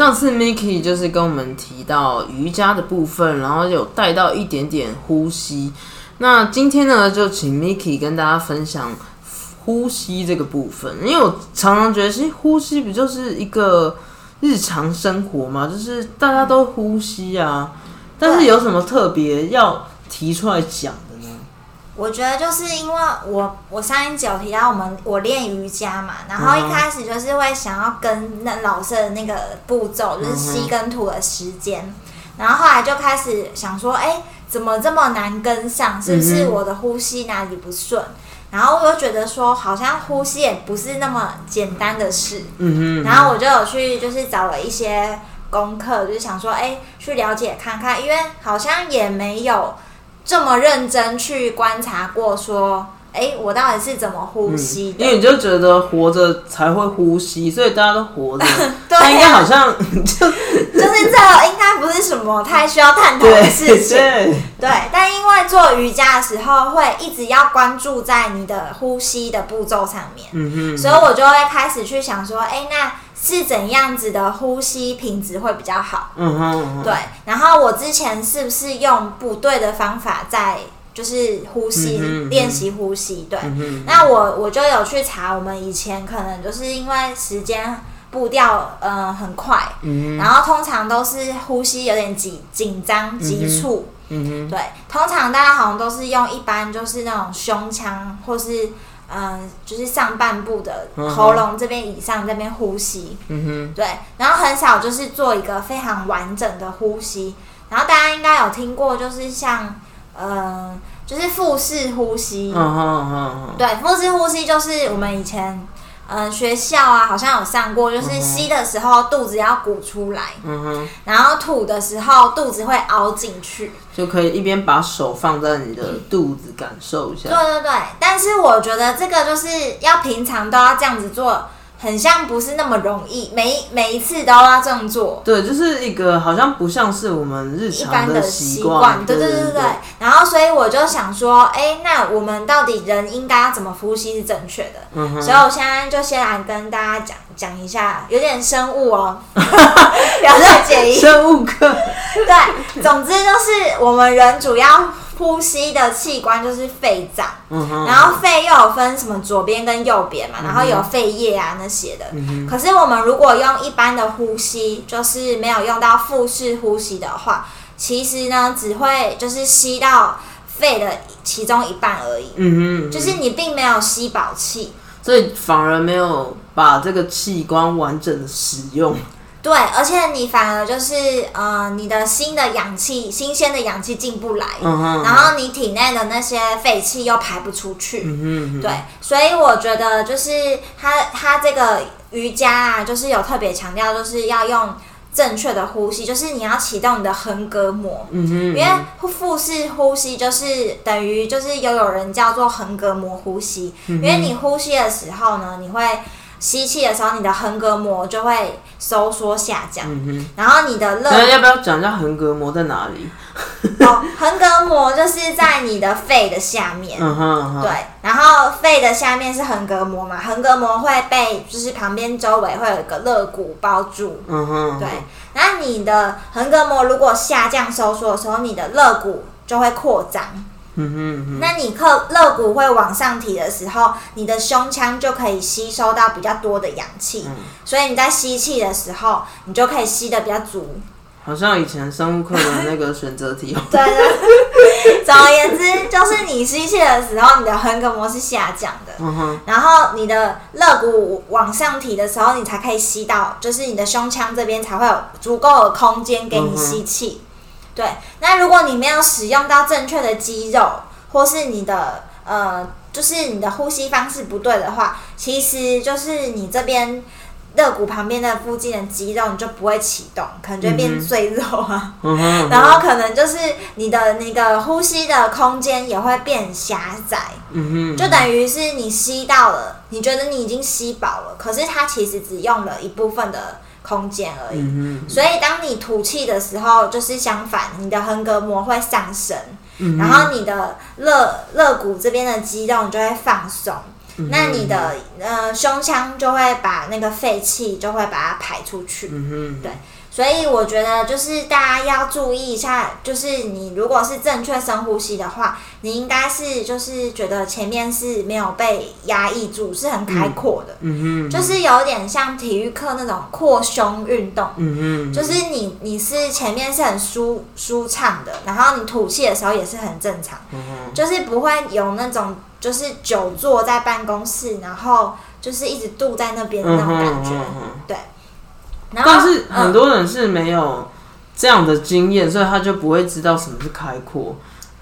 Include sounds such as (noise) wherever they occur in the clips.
上次 Miki 就是跟我们提到瑜伽的部分，然后有带到一点点呼吸。那今天呢，就请 Miki 跟大家分享呼吸这个部分，因为我常常觉得，其实呼吸不就是一个日常生活嘛，就是大家都呼吸啊。但是有什么特别要提出来讲？我觉得就是因为我我上一集有提到我们我练瑜伽嘛，然后一开始就是会想要跟那老师的那个步骤，就是吸跟吐的时间，然后后来就开始想说，哎，怎么这么难跟上？是不是我的呼吸哪里不顺？然后我又觉得说，好像呼吸也不是那么简单的事。嗯哼。然后我就有去就是找了一些功课，就是想说，哎，去了解看看，因为好像也没有。这么认真去观察过，说，哎，我到底是怎么呼吸的？因为你就觉得活着才会呼吸，所以大家都活着。(laughs) 对，应该好像 (laughs) 就就是这应该不是什么太需要探讨的事情。对，但因为做瑜伽的时候会一直要关注在你的呼吸的步骤上面，嗯哼，所以我就会开始去想说，哎，那。是怎样子的呼吸品质会比较好？嗯哼，对。然后我之前是不是用不对的方法在就是呼吸练习呼吸？对。那我我就有去查，我们以前可能就是因为时间步调呃很快，然后通常都是呼吸有点紧紧张急促。嗯哼，对。通常大家好像都是用一般就是那种胸腔或是。嗯，就是上半部的喉咙这边以上这边呼吸，嗯哼，对，然后很少就是做一个非常完整的呼吸，然后大家应该有听过，就是像，嗯，就是腹式呼吸，嗯哼哼，对，腹式呼吸就是我们以前。嗯，学校啊，好像有上过，就是吸的时候肚子要鼓出来，嗯哼，然后吐的时候肚子会凹进去，就可以一边把手放在你的肚子感受一下。对对对，但是我觉得这个就是要平常都要这样子做。很像不是那么容易，每每一次都要这样做。对，就是一个好像不像是我们日常的习惯。对对对对对。然后，所以我就想说，哎，那我们到底人应该要怎么呼吸是正确的？嗯。所以我现在就先来跟大家讲讲一下，有点生物哦，(laughs) 不要再介意。生物课。对，总之就是我们人主要。呼吸的器官就是肺脏，然后肺又有分什么左边跟右边嘛，然后有肺叶啊那些的。可是我们如果用一般的呼吸，就是没有用到腹式呼吸的话，其实呢只会就是吸到肺的其中一半而已。嗯哼，就是你并没有吸饱气，所以反而没有把这个器官完整的使用。对，而且你反而就是呃，你的新的氧气、新鲜的氧气进不来，然后你体内的那些废气又排不出去。对，所以我觉得就是他他这个瑜伽啊，就是有特别强调，就是要用正确的呼吸，就是你要启动你的横膈膜。嗯哼，因为腹式呼吸就是等于就是又有人叫做横膈膜呼吸，因为你呼吸的时候呢，你会。吸气的时候，你的横膈膜就会收缩下降，然后你的热，要不要讲一下横膈膜在哪里？哦，横膈膜就是在你的肺的下面，嗯哼，对，然后肺的下面是横膈膜嘛，横膈膜会被就是旁边周围会有一个肋骨包住，嗯哼，对，那你的横膈膜如果下降收缩的时候，你的肋骨就会扩张。嗯哼，那你肋肋骨会往上提的时候，你的胸腔就可以吸收到比较多的氧气，所以你在吸气的时候，你就可以吸的比较足。好像以前生物课的那个选择题。(laughs) 对对。总而言之，就是你吸气的时候，你的横膈膜是下降的。嗯哼。然后你的肋骨往上提的时候，你才可以吸到，就是你的胸腔这边才会有足够的空间给你吸气。对。那如果你没有使用到正确的肌肉，或是你的呃，就是你的呼吸方式不对的话，其实就是你这边。肋骨旁边的附近的肌肉你就不会启动，可能就变赘肉啊，(laughs) 然后可能就是你的那个呼吸的空间也会变狭窄，嗯就等于是你吸到了，你觉得你已经吸饱了，可是它其实只用了一部分的空间而已，所以当你吐气的时候，就是相反，你的横膈膜会上升，然后你的肋肋骨这边的肌肉你就会放松。那你的呃胸腔就会把那个废气就会把它排出去，对，所以我觉得就是大家要注意一下，就是你如果是正确深呼吸的话，你应该是就是觉得前面是没有被压抑住，是很开阔的，嗯哼，就是有点像体育课那种扩胸运动，嗯哼，就是你你是前面是很舒舒畅的，然后你吐气的时候也是很正常，就是不会有那种。就是久坐在办公室，然后就是一直度在那边的那种感觉，对。但是很多人是没有这样的经验，所以他就不会知道什么是开阔。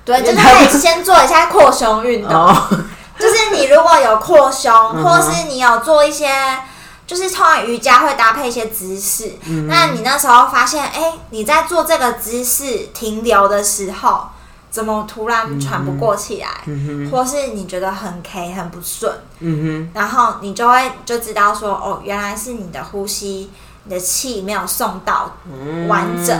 对，就是可以先做一下扩胸运动。(laughs) 就是你如果有扩胸，或是你有做一些，就是通常瑜伽会搭配一些姿势，那你那时候发现，哎，你在做这个姿势停留的时候。怎么突然喘不过气来，或是你觉得很 K 很不顺，然后你就会就知道说，哦，原来是你的呼吸，你的气没有送到完整，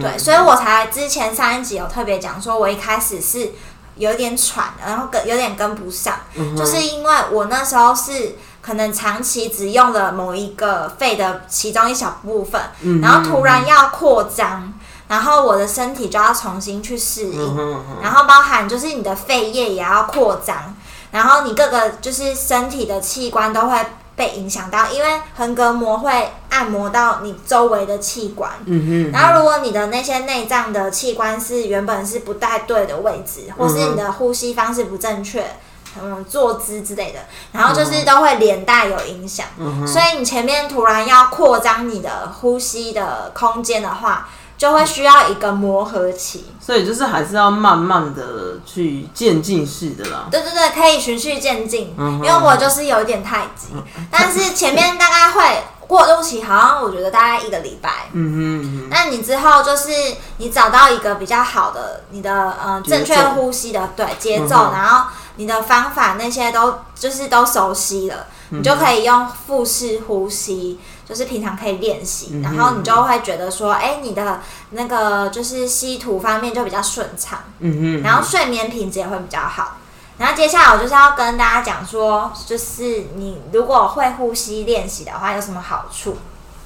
对，所以我才之前上一集有特别讲说，我一开始是有点喘，然后跟有点跟不上，就是因为我那时候是可能长期只用了某一个肺的其中一小部分，然后突然要扩张。然后我的身体就要重新去适应，然后包含就是你的肺叶也要扩张，然后你各个就是身体的器官都会被影响到，因为横膈膜会按摩到你周围的器官。嗯然后如果你的那些内脏的器官是原本是不带对的位置，或是你的呼吸方式不正确，嗯，坐姿之类的，然后就是都会连带有影响。所以你前面突然要扩张你的呼吸的空间的话。就会需要一个磨合期，所以就是还是要慢慢的去渐进式的啦。对对对，可以循序渐进，嗯因为我就是有点太急，但是前面大概会过渡期，好像我觉得大概一个礼拜。嗯哼，那你之后就是你找到一个比较好的你的呃正确呼吸的对节奏，然后你的方法那些都就是都熟悉了，你就可以用腹式呼吸。就是平常可以练习，然后你就会觉得说，哎，你的那个就是吸吐方面就比较顺畅，嗯嗯然后睡眠品质也会比较好。然后接下来我就是要跟大家讲说，就是你如果会呼吸练习的话，有什么好处？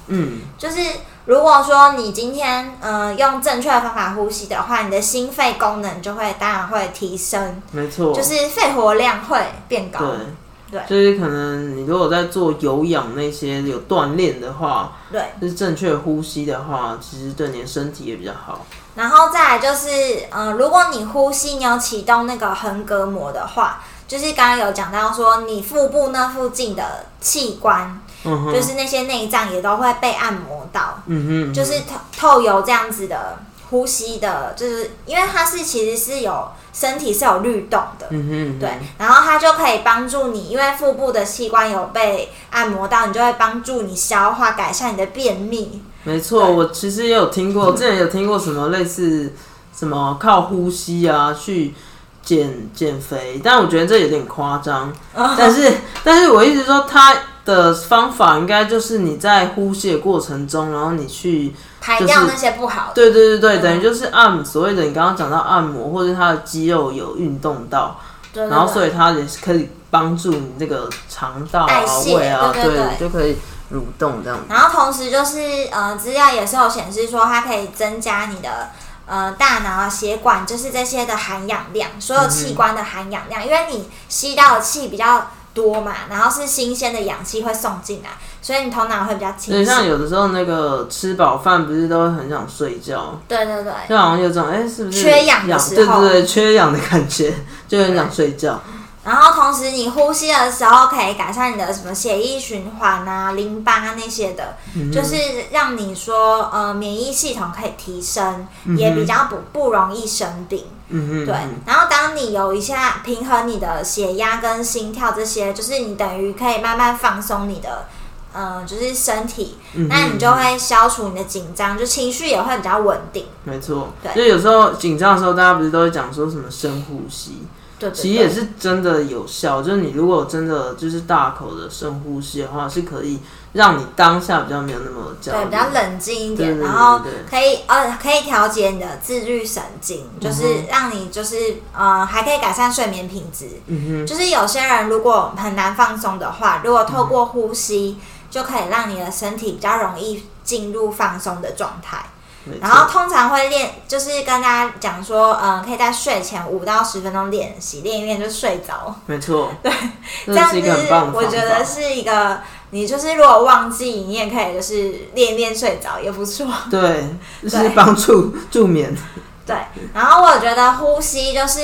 嗯，就是如果说你今天嗯用正确的方法呼吸的话，你的心肺功能就会当然会提升，没错，就是肺活量会变高。对，对。就是可能你如果在做有氧那些有锻炼的话，对，就是正确呼吸的话，其实对你的身体也比较好。然后再来就是，嗯，如果你呼吸你有启动那个横膈膜的话，就是刚刚有讲到说，你腹部那附近的器官，嗯就是那些内脏也都会被按摩到，嗯哼，就是透透有这样子的呼吸的，就是因为它是其实是有。身体是有律动的，对，然后它就可以帮助你，因为腹部的器官有被按摩到，你就会帮助你消化，改善你的便秘。没错，我其实也有听过，之前有听过什么类似什么靠呼吸啊去减减肥，但我觉得这有点夸张。(laughs) 但是，但是我一直说它的方法应该就是你在呼吸的过程中，然后你去排掉那些不好的。对对对对，等于就是按所谓的你刚刚讲到按摩，或者他的肌肉有运动到，然后所以它也是可以帮助你这个肠道啊、胃啊，对，就可以蠕动这样。然后同时就是呃，资料也是有显示说，它可以增加你的呃大脑啊、血管，就是这些的含氧量，所有器官的含氧量，因为你吸到的气比较。多嘛，然后是新鲜的氧气会送进来，所以你头脑会比较清醒。像有的时候那个吃饱饭不是都会很想睡觉？对对对，就好像有种哎，是不是缺氧的时候？对对对，缺氧的感觉，就很想睡觉。然后同时你呼吸的时候，可以改善你的什么血液循环啊、淋巴那些的，就是让你说呃免疫系统可以提升，也比较不不容易生病。嗯嗯对。然后当你有一下平衡你的血压跟心跳这些，就是你等于可以慢慢放松你的呃就是身体，那你就会消除你的紧张，就情绪也会比较稳定。没错。对。就有时候紧张的时候，大家不是都会讲说什么深呼吸？其实也是真的有效，就是你如果真的就是大口的深呼吸的话，是可以让你当下比较没有那么焦虑，对，比较冷静一点，然后可以呃可以调节你的自律神经，就是让你就是呃还可以改善睡眠品质。嗯哼，就是有些人如果很难放松的话，如果透过呼吸就可以让你的身体比较容易进入放松的状态。然后通常会练，就是跟大家讲说，嗯，可以在睡前五到十分钟练习，练一练就睡着。没错，对，(laughs) 这样子我觉得是一个，你就是如果忘记，你也可以就是练一练睡着也不错。对，(laughs) 就是帮助助眠。(laughs) 对，然后我觉得呼吸就是，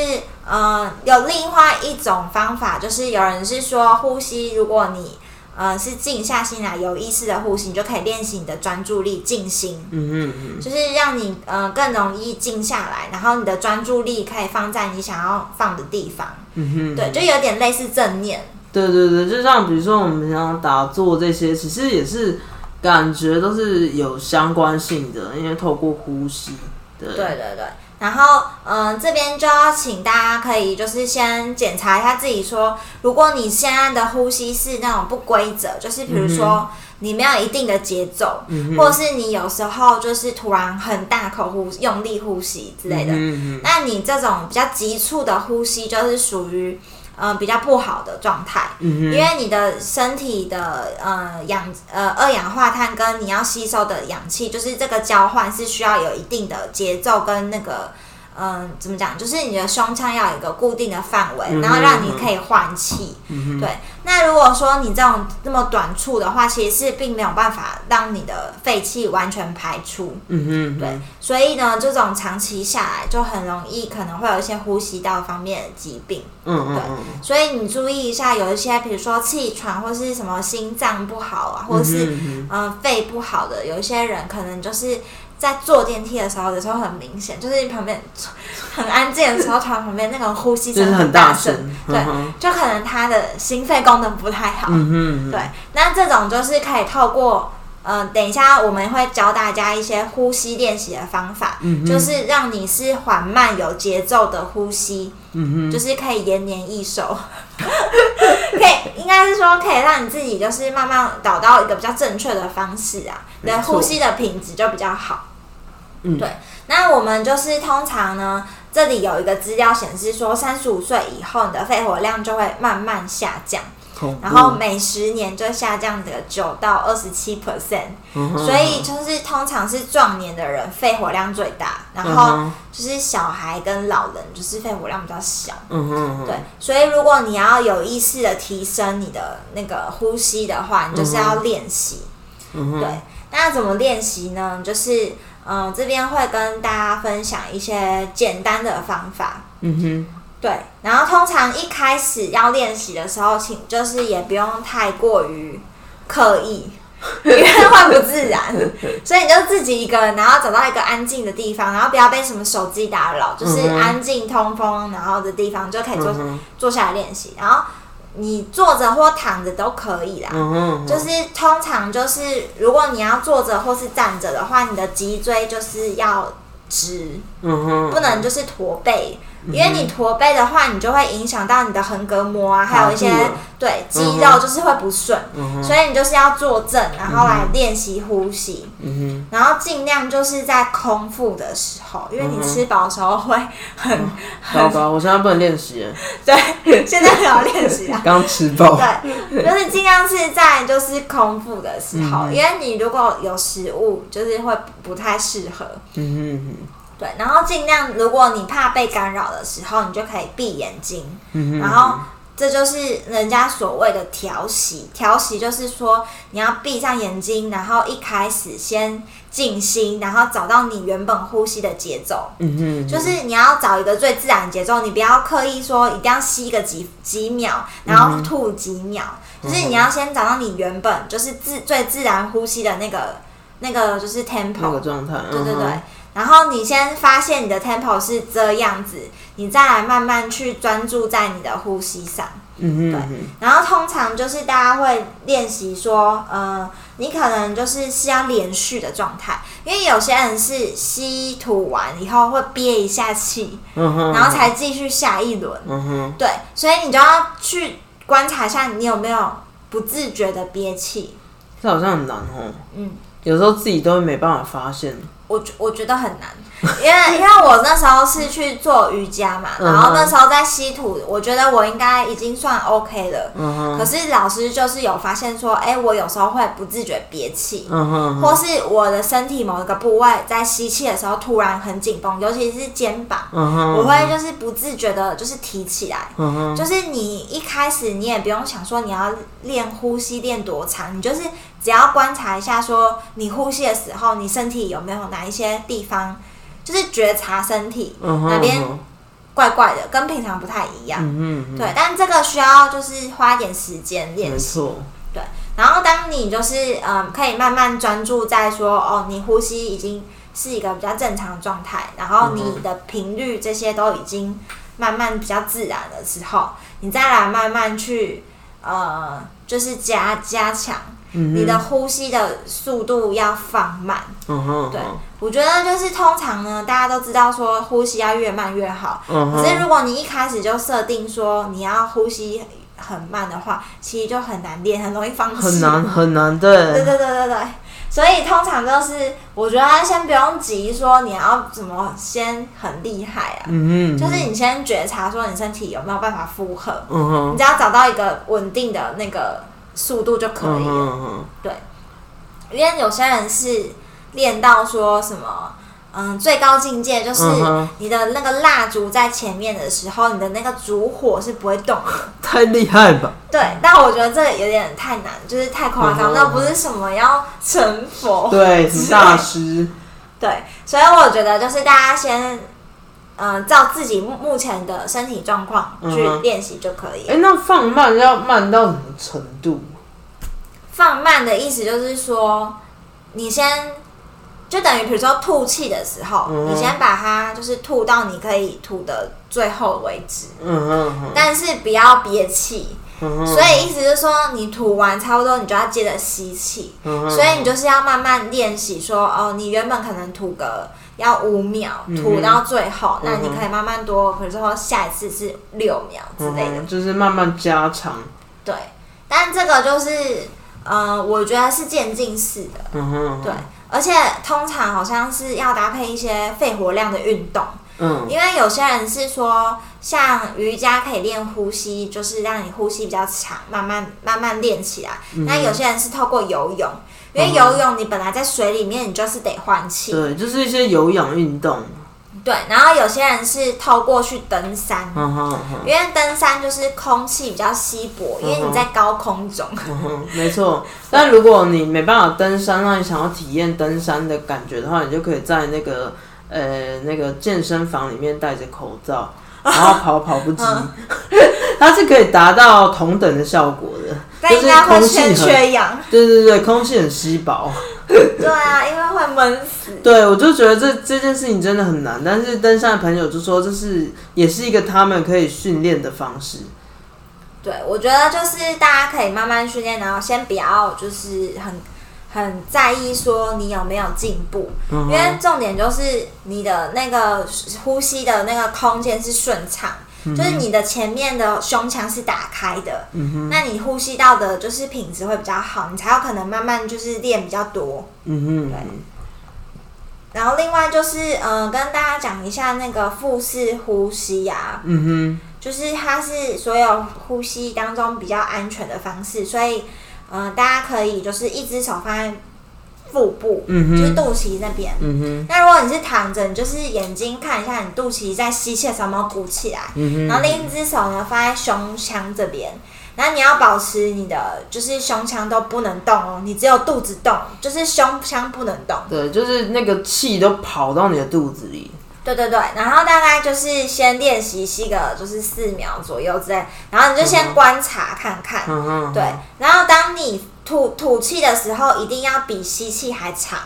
嗯，有另外一种方法，就是有人是说呼吸，如果你。呃，是静下心来，有意识的呼吸，你就可以练习你的专注力，静心。嗯嗯嗯，就是让你呃更容易静下来，然后你的专注力可以放在你想要放的地方。嗯哼，对，就有点类似正念。对对对，就像比如说我们平常打坐这些，其实也是感觉都是有相关性的，因为透过呼吸。对对对对。然后，嗯，这边就要请大家可以就是先检查一下自己，说如果你现在的呼吸是那种不规则，就是比如说你没有一定的节奏，或是你有时候就是突然很大口呼用力呼吸之类的，那你这种比较急促的呼吸就是属于。呃，比较不好的状态，因为你的身体的呃氧呃二氧化碳跟你要吸收的氧气，就是这个交换是需要有一定的节奏跟那个。嗯，怎么讲？就是你的胸腔要有一个固定的范围，然后让你可以换气。对，那如果说你这种那么短促的话，其实是并没有办法让你的废气完全排出。嗯哼，对，所以呢，这种长期下来就很容易可能会有一些呼吸道方面的疾病。嗯对，所以你注意一下，有一些比如说气喘或是什么心脏不好啊，或是嗯肺不好的，有一些人可能就是。在坐电梯的时候，有时候很明显，就是你旁边很安静的时候，突然旁边那个呼吸声很大声，对，就可能他的心肺功能不太好。对，那这种就是可以透过，嗯，等一下我们会教大家一些呼吸练习的方法，就是让你是缓慢有节奏的呼吸，就是可以延年益寿。可以，应该是说可以让你自己就是慢慢找到一个比较正确的方式啊，你的呼吸的品质就比较好。嗯，对。那我们就是通常呢，这里有一个资料显示说，三十五岁以后，你的肺活量就会慢慢下降。然后每十年就下降的九到二十七 percent，所以就是通常是壮年的人肺活量最大，然后就是小孩跟老人就是肺活量比较小。嗯对，所以如果你要有意识的提升你的那个呼吸的话，你就是要练习。嗯对，那怎么练习呢？就是嗯，这边会跟大家分享一些简单的方法。嗯哼。对，然后通常一开始要练习的时候，请就是也不用太过于刻意，(laughs) 因为会不自然。所以你就自己一个人，然后找到一个安静的地方，然后不要被什么手机打扰，就是安静通风，然后的地方就可以坐坐下来练习。然后你坐着或躺着都可以啦。就是通常就是如果你要坐着或是站着的话，你的脊椎就是要直，不能就是驼背。因为你驼背的话，你就会影响到你的横膈膜啊，还有一些对肌肉就是会不顺，所以你就是要坐正，然后来练习呼吸，嗯然后尽量就是在空腹的时候，因为你吃饱的时候会很哼，糟糕，我现在不能练习了，(laughs) 对，现在很好练习啊。刚吃饱。对，就是尽量是在就是空腹的时候，因为你如果有食物，就是会不太适合。嗯哼对，然后尽量如果你怕被干扰的时候，你就可以闭眼睛，嗯哼，然后这就是人家所谓的调息。调息就是说你要闭上眼睛，然后一开始先静心，然后找到你原本呼吸的节奏。嗯哼，就是你要找一个最自然的节奏，你不要刻意说一定要吸个几几秒，然后吐几秒，就是你要先找到你原本就是自最自然呼吸的那个那个就是 tempo，、那个状态，对对对然后你先发现你的 tempo 是这样子，你再来慢慢去专注在你的呼吸上。嗯嗯。对然后通常就是大家会练习说，呃，你可能就是是要连续的状态，因为有些人是吸吐完以后会憋一下气，嗯哼，然后才继续下一轮。嗯哼，对，所以你就要去观察一下你有没有不自觉的憋气。这好像很难哦。嗯，有时候自己都没办法发现。我觉我觉得很难，因为因为我那时候是去做瑜伽嘛，嗯然后那时候在吸吐，我觉得我应该已经算 OK 了。嗯哼，可是老师就是有发现说，哎、我有时候会不自觉憋气，嗯哼，或是我的身体某一个部位在吸气的时候突然很紧绷，尤其是肩膀，嗯哼，我会就是不自觉的，就是提起来。嗯哼，就是你一开始你也不用想说你要练呼吸练多长，你就是只要观察一下，说你呼吸的时候，你身体有没有哪一些地方，就是觉察身体嗯，哪边怪怪的，跟平常不太一样。嗯哼，对，但这个需要就是花一点时间练习。错，对，然后当你就是嗯，可以慢慢专注在说哦，你呼吸已经是一个比较正常的状态，然后你的频率这些都已经慢慢比较自然的时候，你再来慢慢去呃，就是加加强嗯你的呼吸的速度要放慢。嗯哼，对，我觉得就是通常呢，大家都知道说呼吸要越慢越好，嗯可是，如果你一开始就设定说你要呼吸很慢的话，其实就很难练，很容易放弃。很难 (laughs) 很难，对。对，对对对对，所以通常就是我觉得先不用急说你要怎么先很厉害啊，嗯嗯，就是你先觉察说你身体有没有办法负荷，嗯哼。你，只要找到一个稳定的那个速度就可以嗯哼了。嗯哼，因为有些人是练到说什么，嗯，最高境界就是你的那个蜡烛在前面的时候，你的那个烛火是不会动的。(laughs) 太厉害吧？对，但我觉得这有点太难，就是太夸张，那不是什么要成佛。对，(laughs) 什么大师？对，所以我觉得就是大家先，嗯、照自己目目前的身体状况去练习就可以了。哎，那放慢要慢到什么程度？放慢的意思就是说，你先就等于比如说吐气的时候，嗯你先把它就是吐到你可以吐的最后为止，但是不要憋气。所以意思就是说，你吐完差不多，你就要接着吸气。所以你就是要慢慢练习，说哦，你原本可能吐个要五秒，嗯哼吐到最后，那你可以慢慢多，比如说下一次是六秒之类的。嗯就是慢慢加长。对，但这个就是，呃，我觉得是渐进式的。嗯哼，对，而且通常好像是要搭配一些肺活量的运动，嗯因为有些人是说，像瑜伽可以练呼吸，就是让你呼吸比较长，慢慢慢慢练起来。嗯那有些人是透过游泳，因为游泳你本来在水里面，你就是得换气。对，就是一些有氧运动。对，然后有些人是透过去登山。嗯哼哼，因为登山就是空气比较稀薄，因为你在高空中，没错。但如果你没办法登山，那你想要体验登山的感觉的话，你就可以在那个呃那个健身房里面戴着口罩，(laughs) 然后跑跑步机，嗯 (laughs) 它是可以达到同等的效果的，就是但应该会空气欠很，缺氧。对对对，空气很稀薄。(laughs) 对啊，因为会闷死。(laughs) 对，我就觉得这这件事情真的很难，但是登山的朋友就说这是也是一个他们可以训练的方式。对，我觉得就是大家可以慢慢训练，然后先不要就是很很在意说你有没有进步，因为重点就是你的那个呼吸的那个空间是顺畅，就是你的前面的胸腔是打开的，那你呼吸道的就是品质会比较好，你才有可能慢慢就是练比较多。嗯哼，对。然后另外就是，嗯，跟大家讲一下那个腹式呼吸呀，嗯哼，就是它是所有呼吸当中比较安全的方式，所以，嗯，大家可以就是一只手放在腹部，嗯，就是肚脐那边，嗯哼。那如果你是躺着，你就是眼睛看一下你肚脐在吸气的时候有没有鼓起来，嗯哼。然后另一只手呢放在胸腔这边。然后你要保持你的就是胸腔都不能动哦，你只有肚子动，就是胸腔不能动。对，就是那个气都跑到你的肚子里。对对对，然后大概就是先练习吸个就是四秒左右之类，然后你就先观察看看。嗯对，然后当你吐吐气的时候，一定要比吸气还长，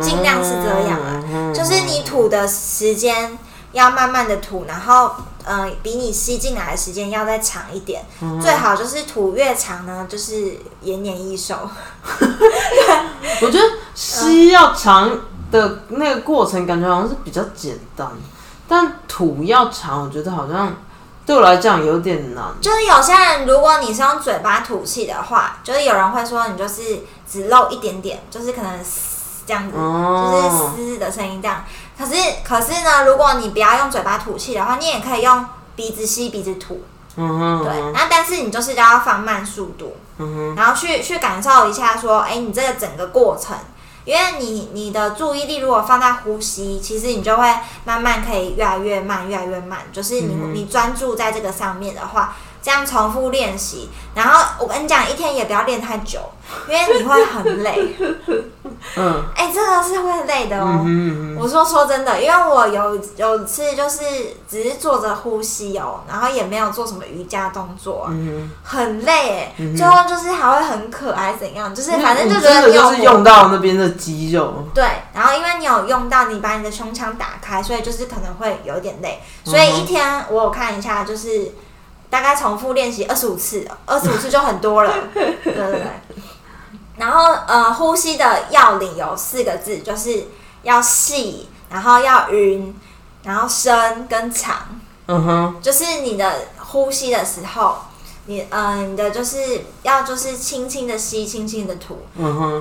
尽量是这样啊，就是你吐的时间要慢慢的吐，然后。嗯，比你吸进来的时间要再长一点，最好就是吐越长呢，就是延年益寿。(laughs) 我觉得吸要长的那个过程，感觉好像是比较简单，但吐要长，我觉得好像对我来讲有点难。就是有些人，如果你是用嘴巴吐气的话，就是有人会说你就是只漏一点点，就是可能这样子，就是嘶的声音这样。可是，可是呢，如果你不要用嘴巴吐气的话，你也可以用鼻子吸，鼻子吐。嗯哼。对，那但是你就是要放慢速度，嗯哼，然后去去感受一下，说，哎，你这个整个过程，因为你你的注意力如果放在呼吸，其实你就会慢慢可以越来越慢，越来越慢。就是你你专注在这个上面的话。这样重复练习，然后我跟你讲，一天也不要练太久，因为你会很累。嗯，哎，这个是会累的哦。我说说真的，因为我有有次就是只是坐着呼吸哦，然后也没有做什么瑜伽动作，很累。最后就是还会很渴还是怎样，就是反正就觉得就是用到那边的肌肉。对，然后因为你有用到，你把你的胸腔打开，所以就是可能会有点累。所以一天我有看一下，就是。大概重复练习二十五次，二十五次就很多了。(laughs) 对对对。然后呃，呼吸的要领有四个字，就是要细，然后要匀，然后深跟长。嗯哼。就是你的呼吸的时候。你嗯，你的就是要就是轻轻的吸，轻轻的吐，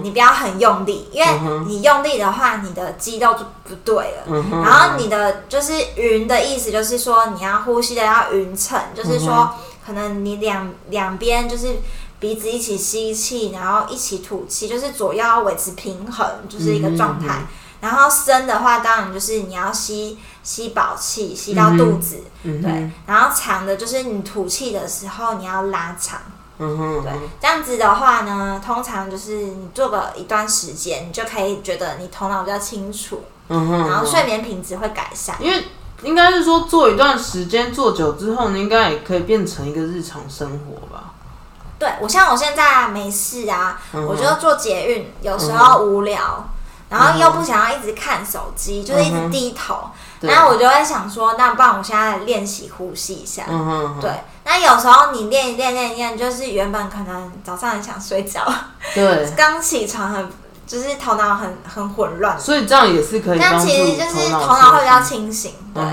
你不要很用力，因为你用力的话，你的肌肉就不对了。然后你的就是匀的意思，就是说你要呼吸的要匀称，就是说可能你两两边就是鼻子一起吸气，然后一起吐气，就是左右要维持平衡，就是一个状态。然后深的话，当然就是你要吸吸饱气，吸到肚子，对。然后长的，就是你吐气的时候你要拉长，嗯哼，对。这样子的话呢，通常就是你做个一段时间，你就可以觉得你头脑比较清楚，嗯哼。然后睡眠品质会改善，因为应该是说做一段时间做久之后，你应该也可以变成一个日常生活吧。对我像我现在没事啊，我就做捷运，有时候无聊。然后又不想要一直看手机，就是一直低头，然后我就会想说，那不然我现在练习呼吸一下。对，那有时候你练一练练一练，就是原本可能早上很想睡觉，对，(laughs) 刚起床很就是头脑很很混乱，所以这样也是可以。但其实就是头脑会比较清醒。对，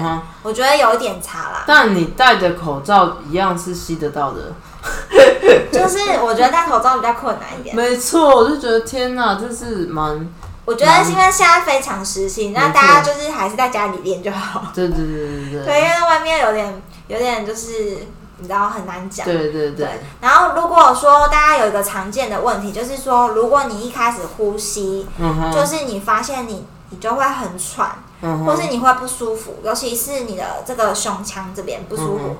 我觉得有一点差啦。但你戴着口罩一样是吸得到的。(laughs) 就是我觉得戴口罩比较困难一点。没错，我就觉得天哪，这是蛮。我觉得是因为现在非常时兴，那大家就是还是在家里练就好。(laughs) 对对对对对。对，因为外面有点有点就是你知道很难讲。对对对。然后如果说大家有一个常见的问题，就是说如果你一开始呼吸，就是你发现你你就会很喘，或是你会不舒服，尤其是你的这个胸腔这边不舒服。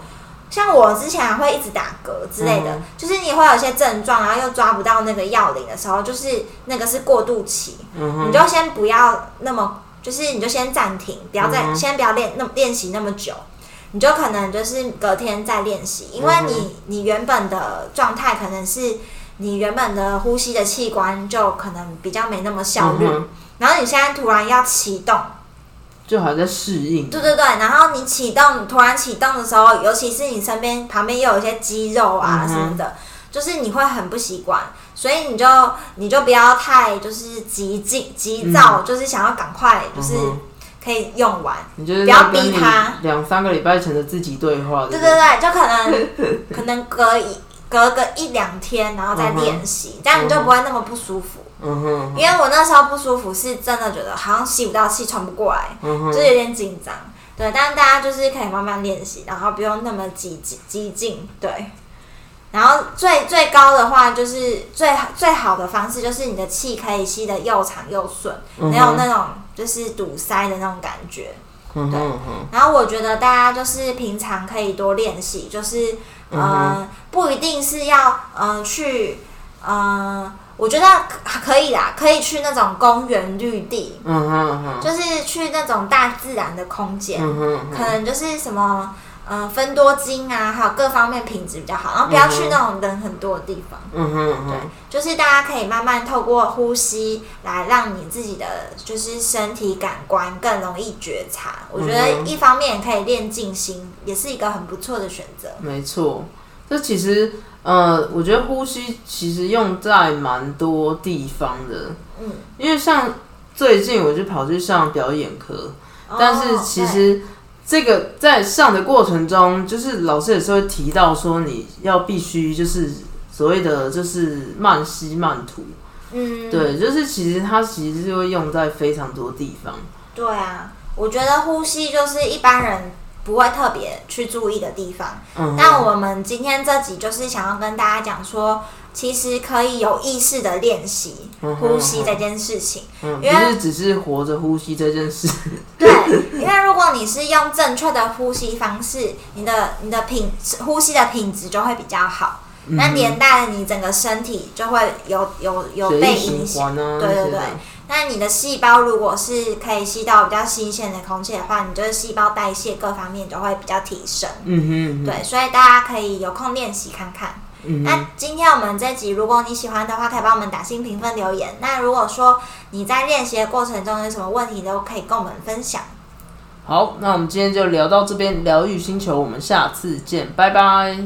像我之前会一直打嗝之类的，就是你会有一些症状，然后又抓不到那个要领的时候，就是那个是过渡期，你就先不要那么，就是你就先暂停，不要再先不要练那练习那么久，你就可能就是隔天再练习，因为你你原本的状态可能是你原本的呼吸的器官就可能比较没那么效率，然后你现在突然要启动。就好像在适应。对对对，然后你启动，突然启动的时候，尤其是你身边旁边又有一些肌肉啊什么的，就是你会很不习惯，所以你就你就不要太就是急进急躁，就是想要赶快就是可以用完，你就是不要逼他。两三个礼拜前的自己对话，对对对，就可能 (laughs) 可能隔一隔个一两天，然后再练习，这样你就不会那么不舒服。嗯哼，因为我那时候不舒服，是真的觉得好像吸不到气，喘不过来，就是有点紧张。对，但是大家就是可以慢慢练习，然后不用那么激激激进。对，然后最最高的话，就是最最好的方式，就是你的气可以吸的又长又顺，没有那种就是堵塞的那种感觉。对，然后我觉得大家就是平常可以多练习，就是嗯，不一定是要嗯去嗯。我觉得可以啦，可以去那种公园绿地，嗯哼就是去那种大自然的空间，嗯可能就是什么，嗯，分多金啊，还有各方面品质比较好，然后不要去那种人很多的地方，嗯哼对，就是大家可以慢慢透过呼吸来让你自己的就是身体感官更容易觉察。我觉得一方面可以练静心，也是一个很不错的选择。没错，这其实。呃，我觉得呼吸其实用在蛮多地方的，嗯，因为像最近我就跑去上表演课，但是其实这个在上的过程中，就是老师也是会提到说你要必须就是所谓的就是慢吸慢吐，嗯，对，就是其实它其实是会用在非常多地方。对啊，我觉得呼吸就是一般人。不会特别去注意的地方，嗯，那我们今天这集就是想要跟大家讲说，其实可以有意识的练习呼吸这件事情，因为只是活着呼吸这件事。对，因为如果你是用正确的呼吸方式，你的你的品呼吸的品质就会比较好，那连带你整个身体就会有有有被影响。对对对。那你的细胞如果是可以吸到比较新鲜的空气的话，你就是细胞代谢各方面就会比较提升。嗯哼，对，所以大家可以有空练习看看。那今天我们这集，如果你喜欢的话，可以帮我们打新评分留言。那如果说你在练习的过程中有什么问题，都可以跟我们分享。好，那我们今天就聊到这边，疗愈星球，我们下次见，拜拜。